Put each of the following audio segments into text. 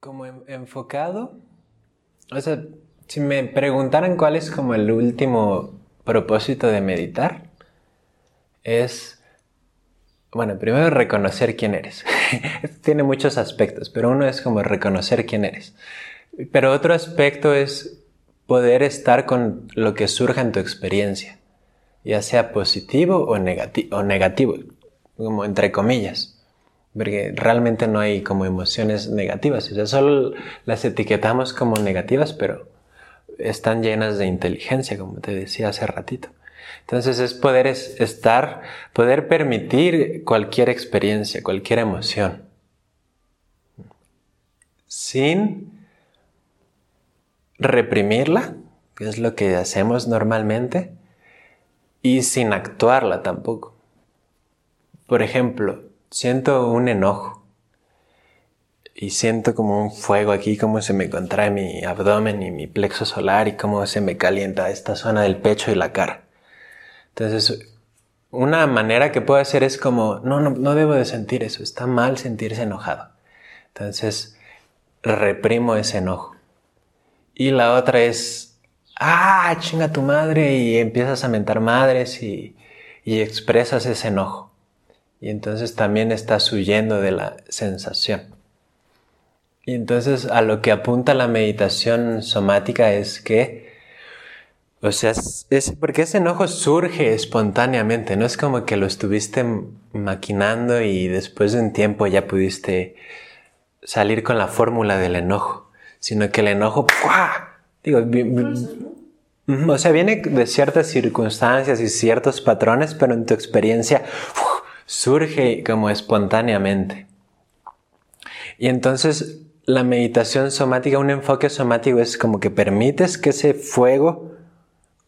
como enfocado, o sea, si me preguntaran cuál es como el último propósito de meditar, es, bueno, primero reconocer quién eres. Tiene muchos aspectos, pero uno es como reconocer quién eres. Pero otro aspecto es poder estar con lo que surja en tu experiencia, ya sea positivo o, o negativo, como entre comillas porque realmente no hay como emociones negativas, o sea, solo las etiquetamos como negativas, pero están llenas de inteligencia, como te decía hace ratito. Entonces es poder estar, poder permitir cualquier experiencia, cualquier emoción, sin reprimirla, que es lo que hacemos normalmente, y sin actuarla tampoco. Por ejemplo, siento un enojo y siento como un fuego aquí, como se me contrae mi abdomen y mi plexo solar y cómo se me calienta esta zona del pecho y la cara. Entonces, una manera que puedo hacer es como, no, no, no debo de sentir eso, está mal sentirse enojado. Entonces, reprimo ese enojo. Y la otra es, ah, chinga tu madre y empiezas a mentar madres y, y expresas ese enojo. Y entonces también estás huyendo de la sensación. Y entonces a lo que apunta la meditación somática es que, o sea, es, porque ese enojo surge espontáneamente, no es como que lo estuviste maquinando y después de un tiempo ya pudiste salir con la fórmula del enojo, sino que el enojo, ¡pua! digo, o sea, viene de ciertas circunstancias y ciertos patrones, pero en tu experiencia, surge como espontáneamente. Y entonces la meditación somática, un enfoque somático es como que permites que ese fuego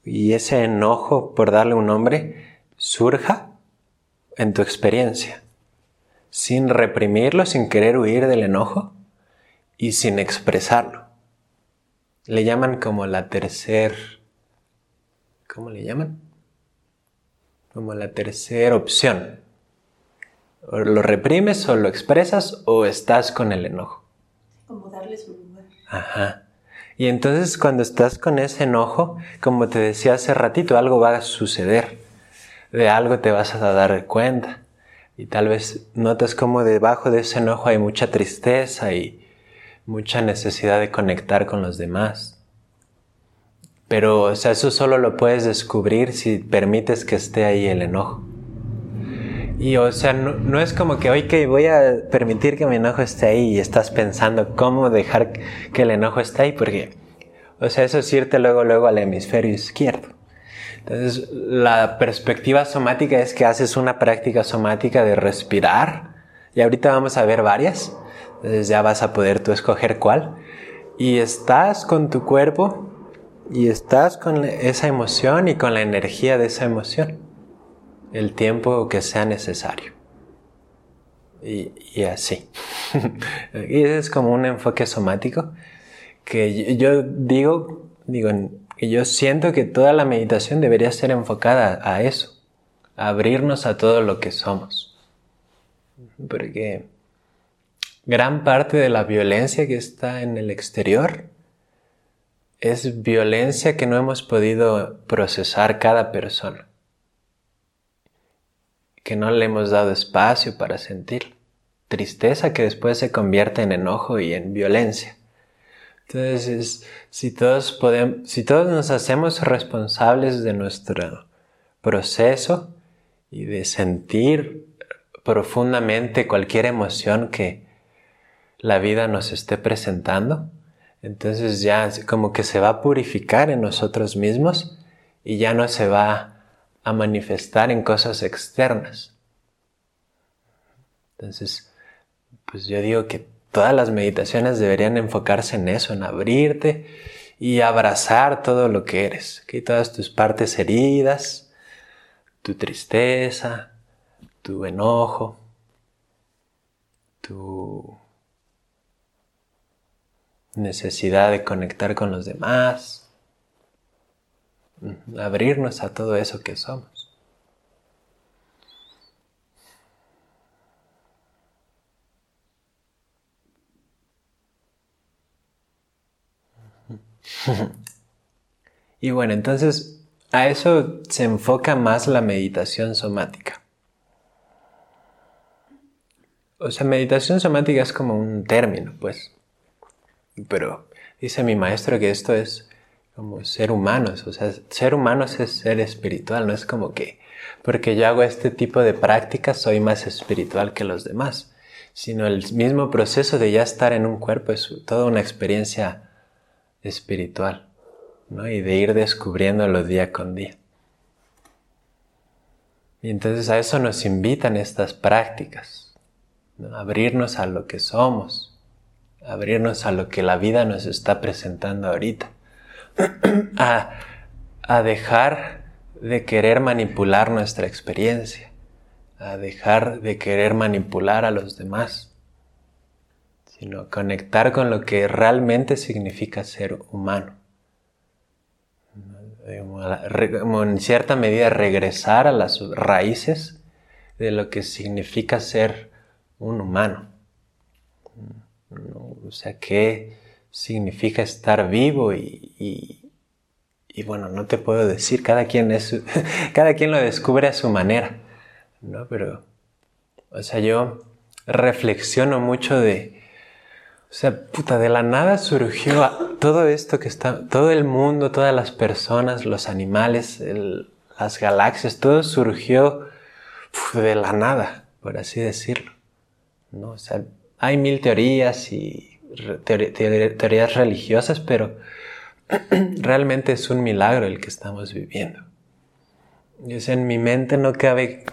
y ese enojo, por darle un nombre, surja en tu experiencia, sin reprimirlo, sin querer huir del enojo y sin expresarlo. Le llaman como la tercer, ¿cómo le llaman? Como la tercera opción. Lo reprimes o lo expresas o estás con el enojo. Como darle su lugar. Ajá. Y entonces cuando estás con ese enojo, como te decía hace ratito, algo va a suceder. De algo te vas a dar cuenta. Y tal vez notas como debajo de ese enojo hay mucha tristeza y mucha necesidad de conectar con los demás. Pero, o sea, eso solo lo puedes descubrir si permites que esté ahí el enojo. Y o sea, no, es como que hoy que voy a permitir que mi enojo esté ahí y estás pensando cómo dejar que el enojo esté ahí, porque, o sea, eso es irte luego, luego al hemisferio izquierdo. Entonces, la perspectiva somática es que haces una práctica somática de respirar, y ahorita vamos a ver varias, entonces ya vas a poder tú escoger cuál, y estás con tu cuerpo, y estás con esa emoción y con la energía de esa emoción el tiempo que sea necesario. Y, así. y es como un enfoque somático que yo digo, digo, que yo siento que toda la meditación debería ser enfocada a eso, a abrirnos a todo lo que somos. Porque gran parte de la violencia que está en el exterior es violencia que no hemos podido procesar cada persona que no le hemos dado espacio para sentir. Tristeza que después se convierte en enojo y en violencia. Entonces, si todos podemos, si todos nos hacemos responsables de nuestro proceso y de sentir profundamente cualquier emoción que la vida nos esté presentando, entonces ya como que se va a purificar en nosotros mismos y ya no se va a manifestar en cosas externas. Entonces, pues yo digo que todas las meditaciones deberían enfocarse en eso, en abrirte y abrazar todo lo que eres, que todas tus partes heridas, tu tristeza, tu enojo, tu necesidad de conectar con los demás, abrirnos a todo eso que somos. y bueno, entonces a eso se enfoca más la meditación somática. O sea, meditación somática es como un término, pues. Pero dice mi maestro que esto es como ser humanos. O sea, ser humanos es ser espiritual, no es como que porque yo hago este tipo de prácticas soy más espiritual que los demás, sino el mismo proceso de ya estar en un cuerpo es toda una experiencia espiritual, ¿no? Y de ir descubriéndolo día con día. Y entonces a eso nos invitan estas prácticas abrirnos a lo que somos, abrirnos a lo que la vida nos está presentando ahorita, a, a dejar de querer manipular nuestra experiencia, a dejar de querer manipular a los demás, sino conectar con lo que realmente significa ser humano. en cierta medida regresar a las raíces de lo que significa ser un humano. O sea, ¿qué significa estar vivo? Y, bueno, no te puedo decir, cada quien, es, cada quien lo descubre a su manera, ¿no? Pero, o sea, yo reflexiono mucho de, o sea, puta, de la nada surgió todo esto que está, todo el mundo, todas las personas, los animales, las galaxias, todo surgió de la nada, por así decirlo. ¿no? hay mil teorías y teorías religiosas, pero realmente es un milagro el que estamos viviendo. en mi mente no cabe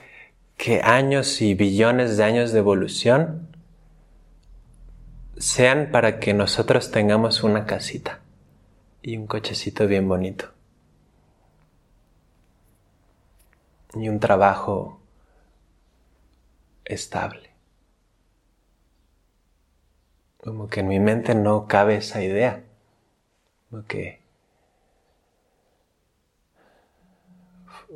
que años y billones de años de evolución sean para que nosotros tengamos una casita y un cochecito bien bonito. Y un trabajo estable. Como que en mi mente no cabe esa idea. Como que.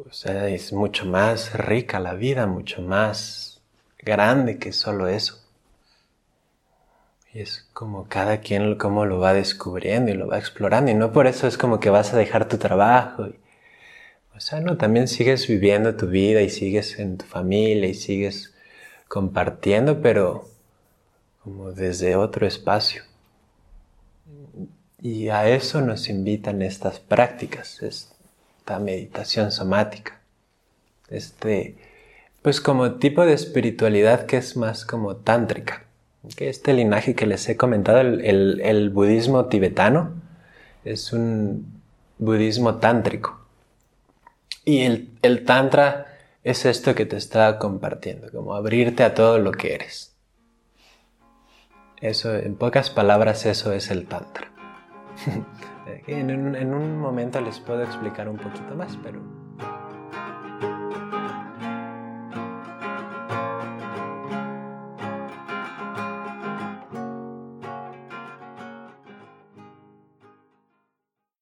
O sea, es mucho más rica la vida, mucho más grande que solo eso. Y es como cada quien como lo va descubriendo y lo va explorando. Y no por eso es como que vas a dejar tu trabajo. o sea, no, también sigues viviendo tu vida y sigues en tu familia y sigues compartiendo, pero como desde otro espacio. Y a eso nos invitan estas prácticas, esta meditación somática, este, pues como tipo de espiritualidad que es más como tántrica, que este linaje que les he comentado, el, budismo tibetano, es un budismo tántrico. Y el, el tantra es esto que te está compartiendo, como abrirte a todo lo que eres. Eso, en pocas palabras, eso es el Tantra. en, un, en un momento les puedo explicar un poquito más, pero